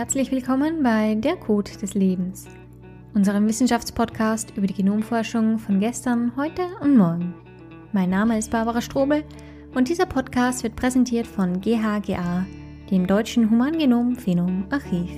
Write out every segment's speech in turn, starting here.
herzlich willkommen bei Der Code des Lebens, unserem Wissenschaftspodcast über die Genomforschung von gestern, heute und morgen. Mein Name ist Barbara Strobel und dieser Podcast wird präsentiert von GHGA, dem Deutschen Humangenom Phenom Archiv.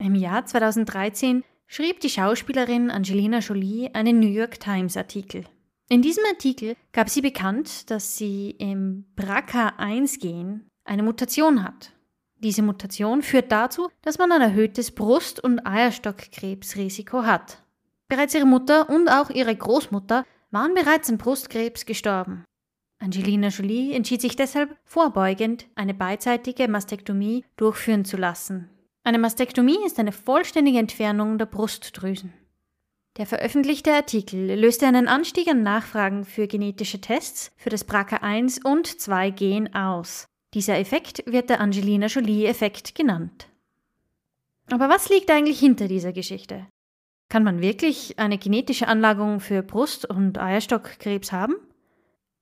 Im Jahr 2013 schrieb die Schauspielerin Angelina Jolie einen New York Times Artikel. In diesem Artikel gab sie bekannt, dass sie im BRCA1-Gen eine Mutation hat. Diese Mutation führt dazu, dass man ein erhöhtes Brust- und Eierstockkrebsrisiko hat. Bereits ihre Mutter und auch ihre Großmutter waren bereits an Brustkrebs gestorben. Angelina Jolie entschied sich deshalb vorbeugend, eine beidseitige Mastektomie durchführen zu lassen. Eine Mastektomie ist eine vollständige Entfernung der Brustdrüsen. Der veröffentlichte Artikel löste einen Anstieg an Nachfragen für genetische Tests für das BRCA1 und 2 Gen aus. Dieser Effekt wird der Angelina Jolie-Effekt genannt. Aber was liegt eigentlich hinter dieser Geschichte? Kann man wirklich eine genetische Anlagung für Brust- und Eierstockkrebs haben?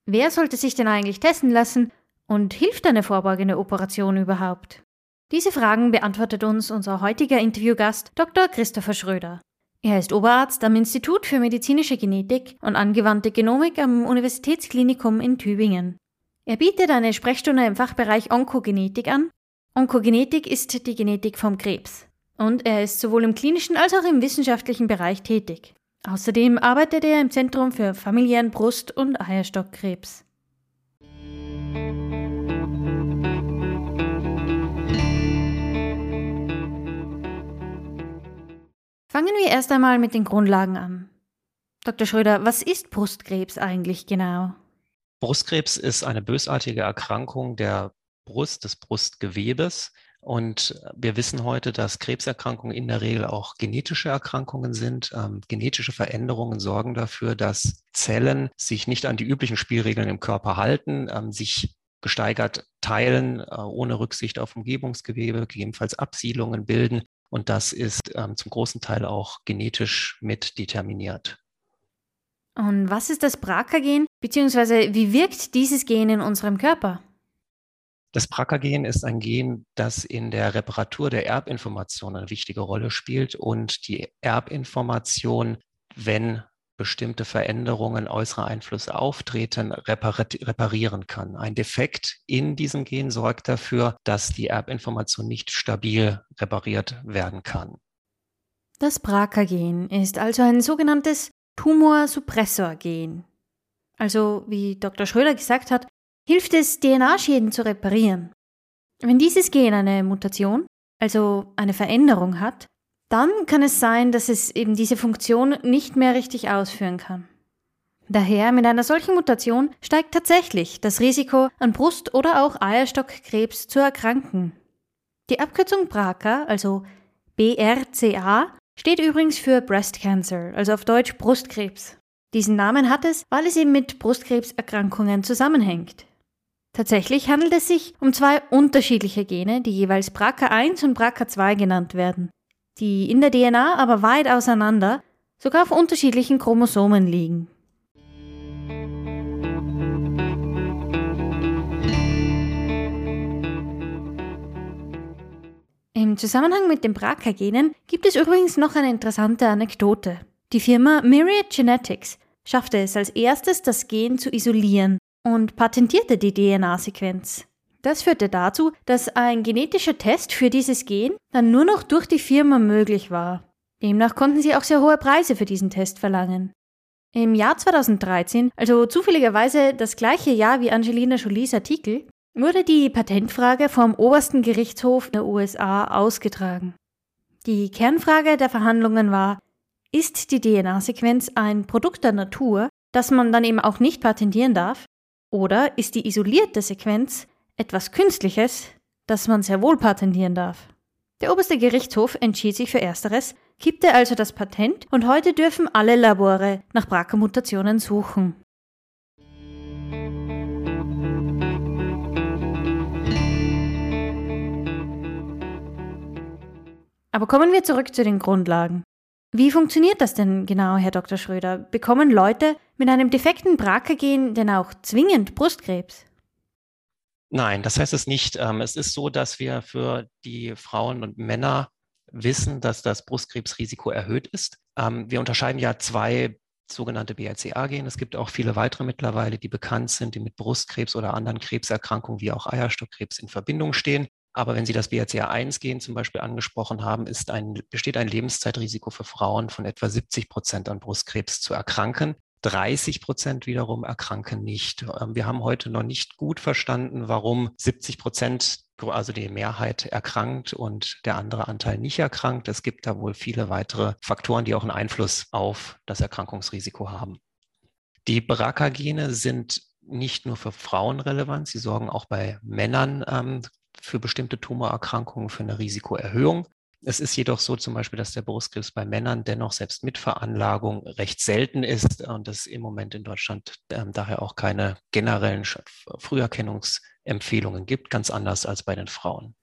Wer sollte sich denn eigentlich testen lassen und hilft eine vorbeugende Operation überhaupt? Diese Fragen beantwortet uns unser heutiger Interviewgast Dr. Christopher Schröder. Er ist Oberarzt am Institut für medizinische Genetik und angewandte Genomik am Universitätsklinikum in Tübingen. Er bietet eine Sprechstunde im Fachbereich Onkogenetik an. Onkogenetik ist die Genetik vom Krebs. Und er ist sowohl im klinischen als auch im wissenschaftlichen Bereich tätig. Außerdem arbeitet er im Zentrum für familiären Brust- und Eierstockkrebs. Fangen wir erst einmal mit den Grundlagen an. Dr. Schröder, was ist Brustkrebs eigentlich genau? Brustkrebs ist eine bösartige Erkrankung der Brust, des Brustgewebes. Und wir wissen heute, dass Krebserkrankungen in der Regel auch genetische Erkrankungen sind. Ähm, genetische Veränderungen sorgen dafür, dass Zellen sich nicht an die üblichen Spielregeln im Körper halten, ähm, sich gesteigert teilen, äh, ohne Rücksicht auf Umgebungsgewebe, gegebenenfalls Absiedlungen bilden und das ist ähm, zum großen Teil auch genetisch mit determiniert. Und was ist das BRCA-Gen, beziehungsweise wie wirkt dieses Gen in unserem Körper? Das BRCA-Gen ist ein Gen, das in der Reparatur der Erbinformation eine wichtige Rolle spielt und die Erbinformation, wenn bestimmte Veränderungen, äußere Einflüsse auftreten, reparieren kann. Ein Defekt in diesem Gen sorgt dafür, dass die Erbinformation nicht stabil repariert werden kann. Das BRCA-Gen ist also ein sogenanntes Tumorsuppressor-Gen. Also, wie Dr. Schröder gesagt hat, hilft es, DNA-Schäden zu reparieren. Wenn dieses Gen eine Mutation, also eine Veränderung hat, dann kann es sein, dass es eben diese Funktion nicht mehr richtig ausführen kann. Daher mit einer solchen Mutation steigt tatsächlich das Risiko, an Brust- oder auch Eierstockkrebs zu erkranken. Die Abkürzung BRCA, also BRCA, steht übrigens für Breast Cancer, also auf Deutsch Brustkrebs. Diesen Namen hat es, weil es eben mit Brustkrebserkrankungen zusammenhängt. Tatsächlich handelt es sich um zwei unterschiedliche Gene, die jeweils BRCA1 und BRCA2 genannt werden die in der DNA aber weit auseinander, sogar auf unterschiedlichen Chromosomen liegen. Im Zusammenhang mit den BRCA-Genen gibt es übrigens noch eine interessante Anekdote. Die Firma Myriad Genetics schaffte es als erstes, das Gen zu isolieren und patentierte die DNA-Sequenz. Das führte dazu, dass ein genetischer Test für dieses Gen dann nur noch durch die Firma möglich war. Demnach konnten sie auch sehr hohe Preise für diesen Test verlangen. Im Jahr 2013, also zufälligerweise das gleiche Jahr wie Angelina Jolies Artikel, wurde die Patentfrage vom obersten Gerichtshof der USA ausgetragen. Die Kernfrage der Verhandlungen war, ist die DNA-Sequenz ein Produkt der Natur, das man dann eben auch nicht patentieren darf, oder ist die isolierte Sequenz etwas Künstliches, das man sehr wohl patentieren darf. Der oberste Gerichtshof entschied sich für Ersteres, kippte also das Patent und heute dürfen alle Labore nach BRCA-Mutationen suchen. Aber kommen wir zurück zu den Grundlagen. Wie funktioniert das denn genau, Herr Dr. Schröder? Bekommen Leute mit einem defekten BRCA-Gen denn auch zwingend Brustkrebs? Nein, das heißt es nicht. Ähm, es ist so, dass wir für die Frauen und Männer wissen, dass das Brustkrebsrisiko erhöht ist. Ähm, wir unterscheiden ja zwei sogenannte BRCA-Gene. Es gibt auch viele weitere mittlerweile, die bekannt sind, die mit Brustkrebs oder anderen Krebserkrankungen wie auch Eierstockkrebs in Verbindung stehen. Aber wenn Sie das BRCA1-Gen zum Beispiel angesprochen haben, ein, besteht ein Lebenszeitrisiko für Frauen von etwa 70 Prozent an Brustkrebs zu erkranken. 30 Prozent wiederum erkranken nicht. Ähm, wir haben heute noch nicht gut verstanden, warum 70 Prozent, also die Mehrheit erkrankt und der andere Anteil nicht erkrankt. Es gibt da wohl viele weitere Faktoren, die auch einen Einfluss auf das Erkrankungsrisiko haben. Die BRCA-Gene sind nicht nur für Frauen relevant, sie sorgen auch bei Männern ähm, für bestimmte Tumorerkrankungen für eine Risikoerhöhung. Es ist jedoch so zum Beispiel, dass der Brustkrebs bei Männern dennoch selbst mit Veranlagung recht selten ist und es im Moment in Deutschland äh, daher auch keine generellen Früherkennungsempfehlungen gibt, ganz anders als bei den Frauen.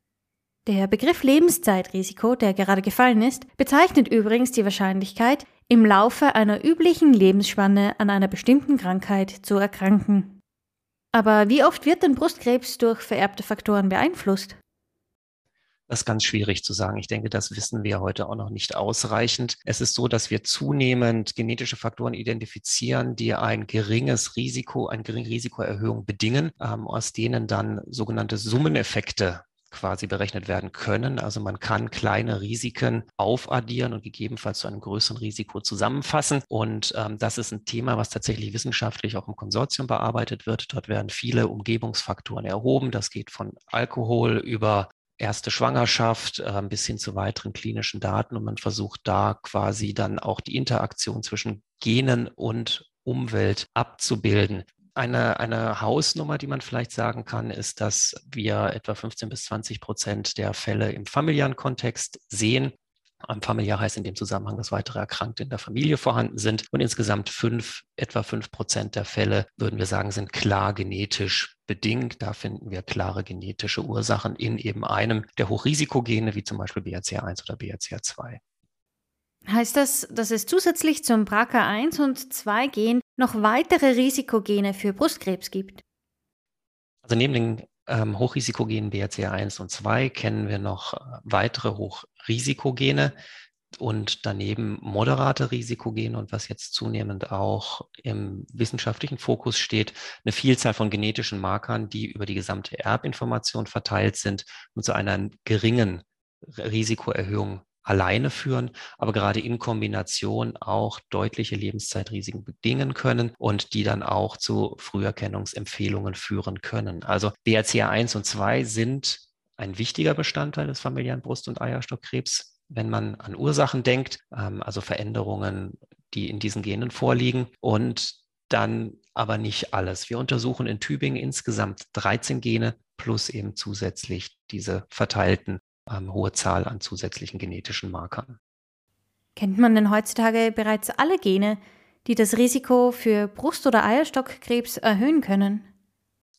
Der Begriff Lebenszeitrisiko, der gerade gefallen ist, bezeichnet übrigens die Wahrscheinlichkeit, im Laufe einer üblichen Lebensspanne an einer bestimmten Krankheit zu erkranken. Aber wie oft wird denn Brustkrebs durch vererbte Faktoren beeinflusst? Das ist ganz schwierig zu sagen. Ich denke, das wissen wir heute auch noch nicht ausreichend. Es ist so, dass wir zunehmend genetische Faktoren identifizieren, die ein geringes Risiko, eine geringe Risikoerhöhung bedingen, ähm, aus denen dann sogenannte Summeneffekte quasi berechnet werden können. Also man kann kleine Risiken aufaddieren und gegebenenfalls zu einem größeren Risiko zusammenfassen. Und ähm, das ist ein Thema, was tatsächlich wissenschaftlich auch im Konsortium bearbeitet wird. Dort werden viele Umgebungsfaktoren erhoben. Das geht von Alkohol über erste Schwangerschaft äh, bis hin zu weiteren klinischen Daten und man versucht da quasi dann auch die Interaktion zwischen Genen und Umwelt abzubilden. Eine, eine Hausnummer, die man vielleicht sagen kann, ist, dass wir etwa 15 bis 20 Prozent der Fälle im familiären Kontext sehen. Am Familiar heißt in dem Zusammenhang, dass weitere Erkrankte in der Familie vorhanden sind. Und insgesamt fünf, etwa fünf Prozent der Fälle, würden wir sagen, sind klar genetisch bedingt. Da finden wir klare genetische Ursachen in eben einem der Hochrisikogene, wie zum Beispiel BRCA1 oder BRCA2. Heißt das, dass es zusätzlich zum BRCA1 und 2 Gen noch weitere Risikogene für Brustkrebs gibt? Also neben den ähm, Hochrisikogenen BRCA1 und 2 kennen wir noch äh, weitere Hochrisikogene und daneben moderate Risikogene und was jetzt zunehmend auch im wissenschaftlichen Fokus steht, eine Vielzahl von genetischen Markern, die über die gesamte Erbinformation verteilt sind und zu einer geringen Risikoerhöhung alleine führen, aber gerade in Kombination auch deutliche Lebenszeitrisiken bedingen können und die dann auch zu Früherkennungsempfehlungen führen können. Also BRCA1 und 2 sind ein wichtiger Bestandteil des familiären Brust- und Eierstockkrebs, wenn man an Ursachen denkt, ähm, also Veränderungen, die in diesen Genen vorliegen und dann aber nicht alles. Wir untersuchen in Tübingen insgesamt 13 Gene plus eben zusätzlich diese verteilten ähm, hohe Zahl an zusätzlichen genetischen Markern. Kennt man denn heutzutage bereits alle Gene, die das Risiko für Brust- oder Eierstockkrebs erhöhen können?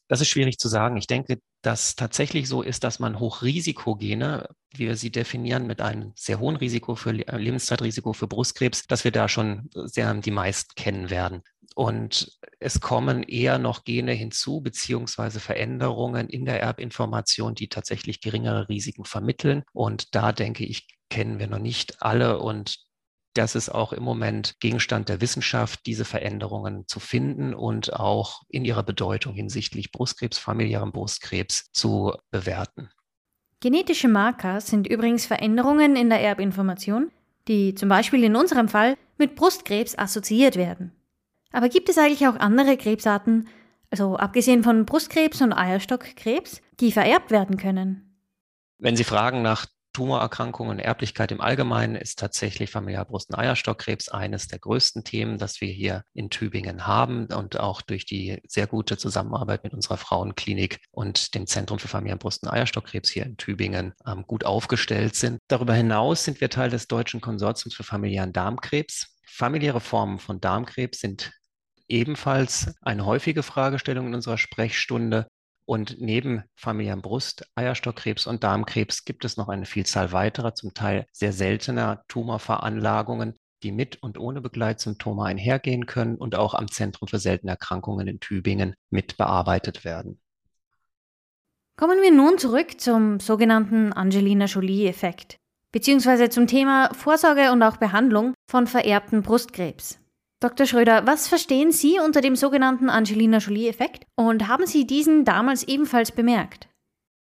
Das ist schwierig zu sagen. Ich denke, dass tatsächlich so ist, dass man Hochrisikogene, wie wir sie definieren, mit einem sehr hohen Risiko für äh, Lebenszeitrisiko für Brustkrebs, dass wir da schon sehr die meisten kennen werden. Und es kommen eher noch Gene hinzu, beziehungsweise Veränderungen in der Erbinformation, die tatsächlich geringere Risiken vermitteln. Und da denke ich, kennen wir noch nicht alle. Und das ist auch im Moment Gegenstand der Wissenschaft, diese Veränderungen zu finden und auch in ihrer Bedeutung hinsichtlich Brustkrebs, familiärem Brustkrebs zu bewerten. Genetische Marker sind übrigens Veränderungen in der Erbinformation, die zum Beispiel in unserem Fall mit Brustkrebs assoziiert werden. Aber gibt es eigentlich auch andere Krebsarten, also abgesehen von Brustkrebs und Eierstockkrebs, die vererbt werden können? Wenn Sie fragen nach Tumorerkrankungen und Erblichkeit im Allgemeinen ist tatsächlich familiär Brust- und Eierstockkrebs eines der größten Themen, das wir hier in Tübingen haben und auch durch die sehr gute Zusammenarbeit mit unserer Frauenklinik und dem Zentrum für familiär Brust- und Eierstockkrebs hier in Tübingen ähm, gut aufgestellt sind. Darüber hinaus sind wir Teil des Deutschen Konsortiums für familiären Darmkrebs. Familiäre Formen von Darmkrebs sind ebenfalls eine häufige Fragestellung in unserer Sprechstunde. Und neben familiären Brust-, Eierstockkrebs und Darmkrebs gibt es noch eine Vielzahl weiterer, zum Teil sehr seltener Tumorveranlagungen, die mit und ohne Begleitsymptome einhergehen können und auch am Zentrum für seltene Erkrankungen in Tübingen mit bearbeitet werden. Kommen wir nun zurück zum sogenannten Angelina Jolie-Effekt, beziehungsweise zum Thema Vorsorge und auch Behandlung von vererbten Brustkrebs. Dr. Schröder, was verstehen Sie unter dem sogenannten Angelina Jolie-Effekt und haben Sie diesen damals ebenfalls bemerkt?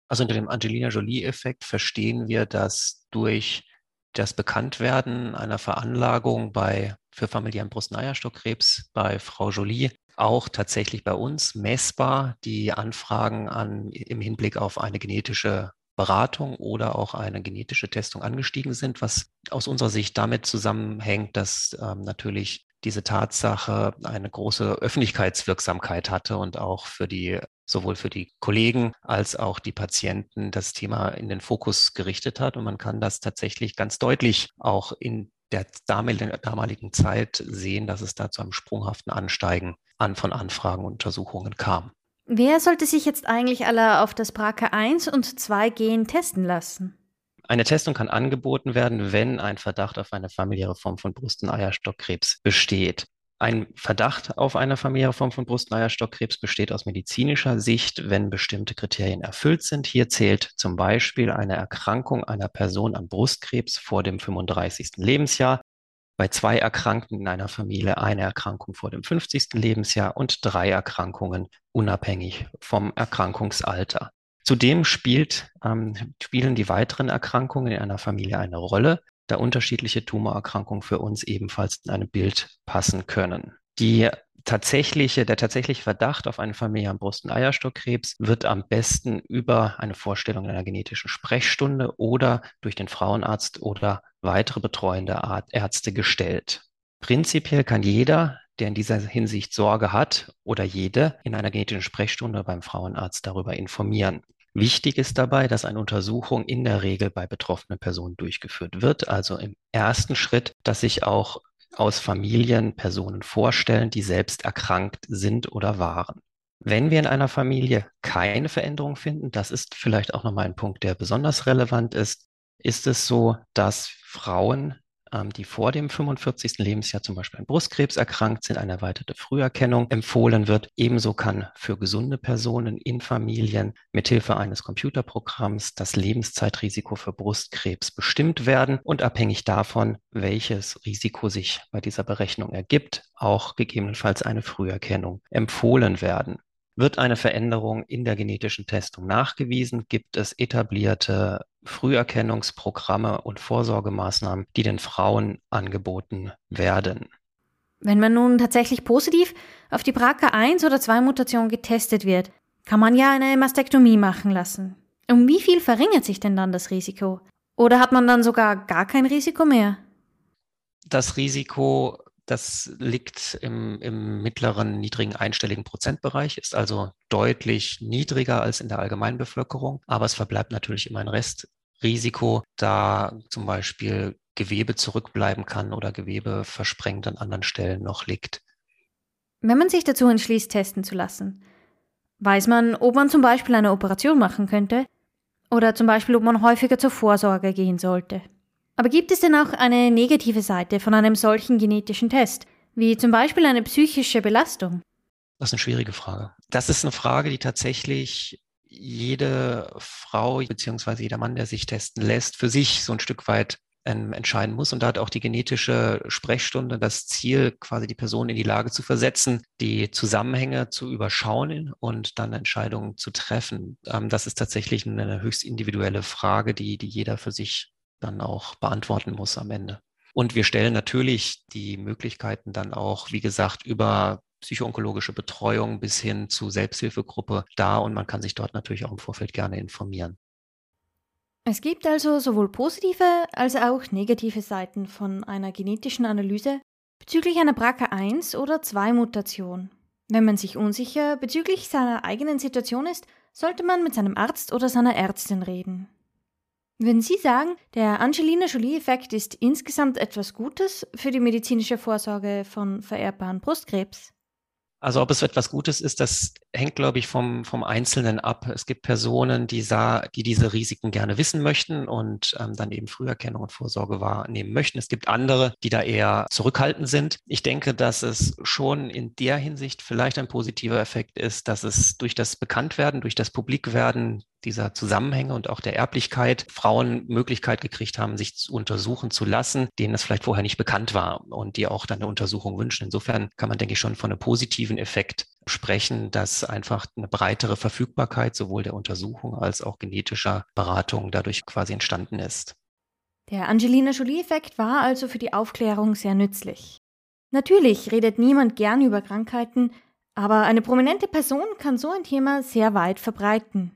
Also unter dem Angelina Jolie-Effekt verstehen wir, dass durch das Bekanntwerden einer Veranlagung bei, für familiären Brust-Eierstockkrebs bei Frau Jolie auch tatsächlich bei uns messbar die Anfragen an, im Hinblick auf eine genetische Beratung oder auch eine genetische Testung angestiegen sind, was aus unserer Sicht damit zusammenhängt, dass ähm, natürlich diese Tatsache eine große Öffentlichkeitswirksamkeit hatte und auch für die sowohl für die Kollegen als auch die Patienten das Thema in den Fokus gerichtet hat. Und man kann das tatsächlich ganz deutlich auch in der damaligen Zeit sehen, dass es da zu einem sprunghaften Ansteigen an von Anfragen und Untersuchungen kam. Wer sollte sich jetzt eigentlich alle auf das BRCA1 und 2 Gen testen lassen? Eine Testung kann angeboten werden, wenn ein Verdacht auf eine familiäre Form von Brust- und Eierstockkrebs besteht. Ein Verdacht auf eine familiäre Form von Brust- und Eierstockkrebs besteht aus medizinischer Sicht, wenn bestimmte Kriterien erfüllt sind. Hier zählt zum Beispiel eine Erkrankung einer Person an Brustkrebs vor dem 35. Lebensjahr, bei zwei Erkrankten in einer Familie eine Erkrankung vor dem 50. Lebensjahr und drei Erkrankungen unabhängig vom Erkrankungsalter. Zudem spielt, ähm, spielen die weiteren Erkrankungen in einer Familie eine Rolle, da unterschiedliche Tumorerkrankungen für uns ebenfalls in ein Bild passen können. Die tatsächliche, der tatsächliche Verdacht auf einen familiären Brust- und Eierstockkrebs wird am besten über eine Vorstellung in einer genetischen Sprechstunde oder durch den Frauenarzt oder weitere betreuende Ärzte gestellt. Prinzipiell kann jeder der in dieser Hinsicht Sorge hat oder jede in einer genetischen Sprechstunde beim Frauenarzt darüber informieren. Wichtig ist dabei, dass eine Untersuchung in der Regel bei betroffenen Personen durchgeführt wird. Also im ersten Schritt, dass sich auch aus Familien Personen vorstellen, die selbst erkrankt sind oder waren. Wenn wir in einer Familie keine Veränderung finden, das ist vielleicht auch nochmal ein Punkt, der besonders relevant ist, ist es so, dass Frauen die vor dem 45. Lebensjahr zum Beispiel an Brustkrebs erkrankt sind, eine erweiterte Früherkennung empfohlen wird. Ebenso kann für gesunde Personen in Familien mithilfe eines Computerprogramms das Lebenszeitrisiko für Brustkrebs bestimmt werden und abhängig davon, welches Risiko sich bei dieser Berechnung ergibt, auch gegebenenfalls eine Früherkennung empfohlen werden. Wird eine Veränderung in der genetischen Testung nachgewiesen, gibt es etablierte Früherkennungsprogramme und Vorsorgemaßnahmen, die den Frauen angeboten werden. Wenn man nun tatsächlich positiv auf die BRCA1 oder 2 Mutation getestet wird, kann man ja eine Mastektomie machen lassen. Um wie viel verringert sich denn dann das Risiko? Oder hat man dann sogar gar kein Risiko mehr? Das Risiko das liegt im, im mittleren, niedrigen einstelligen Prozentbereich, ist also deutlich niedriger als in der Allgemeinbevölkerung. Aber es verbleibt natürlich immer ein Restrisiko, da zum Beispiel Gewebe zurückbleiben kann oder Gewebe versprengt an anderen Stellen noch liegt. Wenn man sich dazu entschließt, testen zu lassen, weiß man, ob man zum Beispiel eine Operation machen könnte oder zum Beispiel, ob man häufiger zur Vorsorge gehen sollte. Aber gibt es denn auch eine negative Seite von einem solchen genetischen Test, wie zum Beispiel eine psychische Belastung? Das ist eine schwierige Frage. Das ist eine Frage, die tatsächlich jede Frau bzw. jeder Mann, der sich testen lässt, für sich so ein Stück weit ähm, entscheiden muss. Und da hat auch die genetische Sprechstunde das Ziel, quasi die Person in die Lage zu versetzen, die Zusammenhänge zu überschauen und dann Entscheidungen zu treffen. Ähm, das ist tatsächlich eine höchst individuelle Frage, die, die jeder für sich dann auch beantworten muss am Ende. Und wir stellen natürlich die Möglichkeiten dann auch, wie gesagt, über psychoonkologische Betreuung bis hin zu Selbsthilfegruppe dar und man kann sich dort natürlich auch im Vorfeld gerne informieren. Es gibt also sowohl positive als auch negative Seiten von einer genetischen Analyse bezüglich einer BRCA1 oder 2 Mutation. Wenn man sich unsicher bezüglich seiner eigenen Situation ist, sollte man mit seinem Arzt oder seiner Ärztin reden. Würden Sie sagen, der Angelina Jolie-Effekt ist insgesamt etwas Gutes für die medizinische Vorsorge von vererbbaren Brustkrebs? Also ob es etwas Gutes ist, das hängt, glaube ich, vom, vom Einzelnen ab. Es gibt Personen, die, sah, die diese Risiken gerne wissen möchten und ähm, dann eben Früherkennung und Vorsorge wahrnehmen möchten. Es gibt andere, die da eher zurückhaltend sind. Ich denke, dass es schon in der Hinsicht vielleicht ein positiver Effekt ist, dass es durch das Bekanntwerden, durch das Publikwerden dieser Zusammenhänge und auch der Erblichkeit Frauen Möglichkeit gekriegt haben, sich zu untersuchen zu lassen, denen es vielleicht vorher nicht bekannt war und die auch dann eine Untersuchung wünschen. Insofern kann man, denke ich, schon von einem positiven Effekt sprechen, dass einfach eine breitere Verfügbarkeit sowohl der Untersuchung als auch genetischer Beratung dadurch quasi entstanden ist. Der Angelina Jolie-Effekt war also für die Aufklärung sehr nützlich. Natürlich redet niemand gern über Krankheiten, aber eine prominente Person kann so ein Thema sehr weit verbreiten.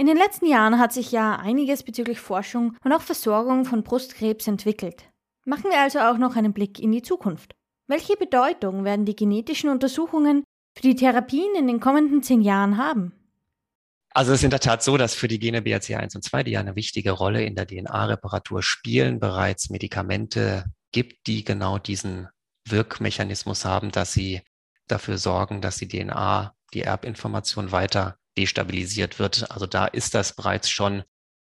In den letzten Jahren hat sich ja einiges bezüglich Forschung und auch Versorgung von Brustkrebs entwickelt. Machen wir also auch noch einen Blick in die Zukunft. Welche Bedeutung werden die genetischen Untersuchungen für die Therapien in den kommenden zehn Jahren haben? Also es ist in der Tat so, dass für die Gene BRCA1 und 2, die ja eine wichtige Rolle in der DNA-Reparatur spielen, bereits Medikamente gibt, die genau diesen Wirkmechanismus haben, dass sie dafür sorgen, dass die DNA, die Erbinformation weiter destabilisiert wird. Also da ist das bereits schon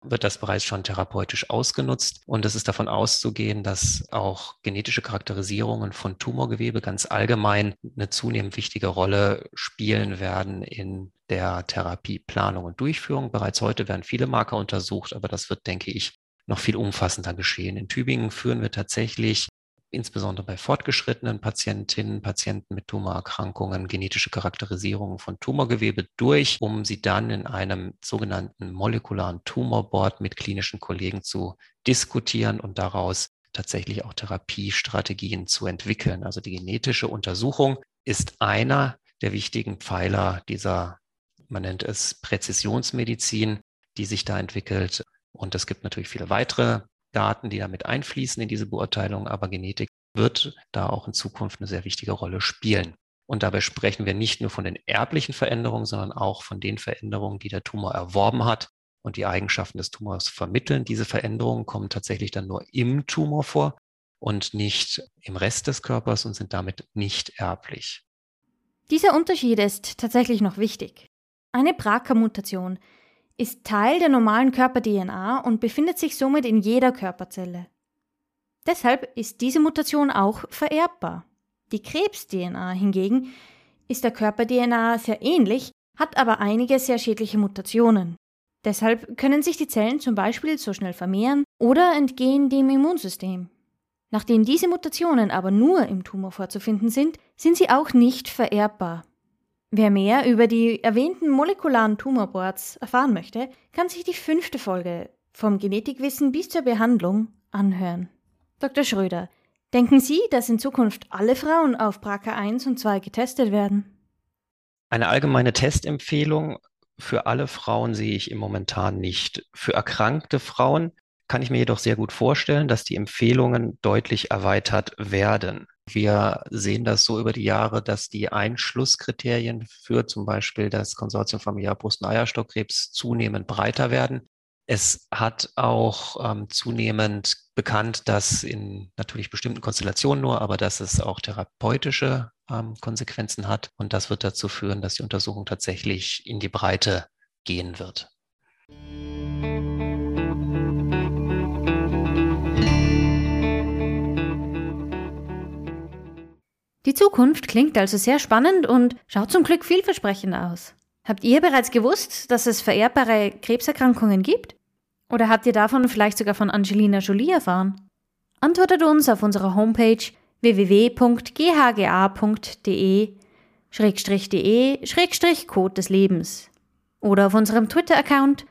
wird das bereits schon therapeutisch ausgenutzt. Und es ist davon auszugehen, dass auch genetische Charakterisierungen von Tumorgewebe ganz allgemein eine zunehmend wichtige Rolle spielen werden in der Therapieplanung und Durchführung. Bereits heute werden viele Marker untersucht, aber das wird, denke ich, noch viel umfassender geschehen. In Tübingen führen wir tatsächlich insbesondere bei fortgeschrittenen Patientinnen, Patienten mit Tumorerkrankungen, genetische Charakterisierungen von Tumorgewebe durch, um sie dann in einem sogenannten molekularen Tumorboard mit klinischen Kollegen zu diskutieren und daraus tatsächlich auch Therapiestrategien zu entwickeln. Also die genetische Untersuchung ist einer der wichtigen Pfeiler dieser, man nennt es Präzisionsmedizin, die sich da entwickelt. Und es gibt natürlich viele weitere Daten, die damit einfließen in diese Beurteilung, aber Genetik wird da auch in Zukunft eine sehr wichtige Rolle spielen. Und dabei sprechen wir nicht nur von den erblichen Veränderungen, sondern auch von den Veränderungen, die der Tumor erworben hat und die Eigenschaften des Tumors vermitteln. Diese Veränderungen kommen tatsächlich dann nur im Tumor vor und nicht im Rest des Körpers und sind damit nicht erblich. Dieser Unterschied ist tatsächlich noch wichtig. Eine BRCA-Mutation ist Teil der normalen Körper-DNA und befindet sich somit in jeder Körperzelle. Deshalb ist diese Mutation auch vererbbar. Die Krebs-DNA hingegen ist der Körper-DNA sehr ähnlich, hat aber einige sehr schädliche Mutationen. Deshalb können sich die Zellen zum Beispiel so schnell vermehren oder entgehen dem Immunsystem. Nachdem diese Mutationen aber nur im Tumor vorzufinden sind, sind sie auch nicht vererbbar. Wer mehr über die erwähnten molekularen Tumorboards erfahren möchte, kann sich die fünfte Folge vom Genetikwissen bis zur Behandlung anhören. Dr. Schröder, denken Sie, dass in Zukunft alle Frauen auf BRCA1 und 2 getestet werden? Eine allgemeine Testempfehlung für alle Frauen sehe ich im Momentan nicht. Für erkrankte Frauen kann ich mir jedoch sehr gut vorstellen, dass die Empfehlungen deutlich erweitert werden. Wir sehen das so über die Jahre, dass die Einschlusskriterien für zum Beispiel das Konsortium Familiar Brust- und Eierstockkrebs zunehmend breiter werden. Es hat auch ähm, zunehmend bekannt, dass in natürlich bestimmten Konstellationen nur, aber dass es auch therapeutische ähm, Konsequenzen hat. Und das wird dazu führen, dass die Untersuchung tatsächlich in die Breite gehen wird. Die Zukunft klingt also sehr spannend und schaut zum Glück vielversprechend aus. Habt ihr bereits gewusst, dass es vererbbare Krebserkrankungen gibt? Oder habt ihr davon vielleicht sogar von Angelina Jolie erfahren? Antwortet uns auf unserer Homepage www.ghga.de de Code des Lebens oder auf unserem Twitter-Account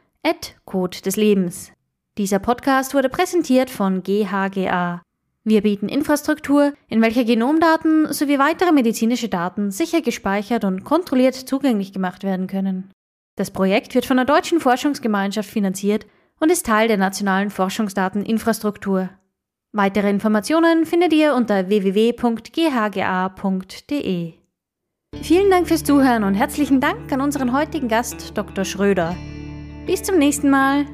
Code des Lebens. Dieser Podcast wurde präsentiert von GHGA. Wir bieten Infrastruktur, in welcher Genomdaten sowie weitere medizinische Daten sicher gespeichert und kontrolliert zugänglich gemacht werden können. Das Projekt wird von der Deutschen Forschungsgemeinschaft finanziert und ist Teil der nationalen Forschungsdateninfrastruktur. Weitere Informationen findet ihr unter www.ghga.de. Vielen Dank fürs Zuhören und herzlichen Dank an unseren heutigen Gast Dr. Schröder. Bis zum nächsten Mal.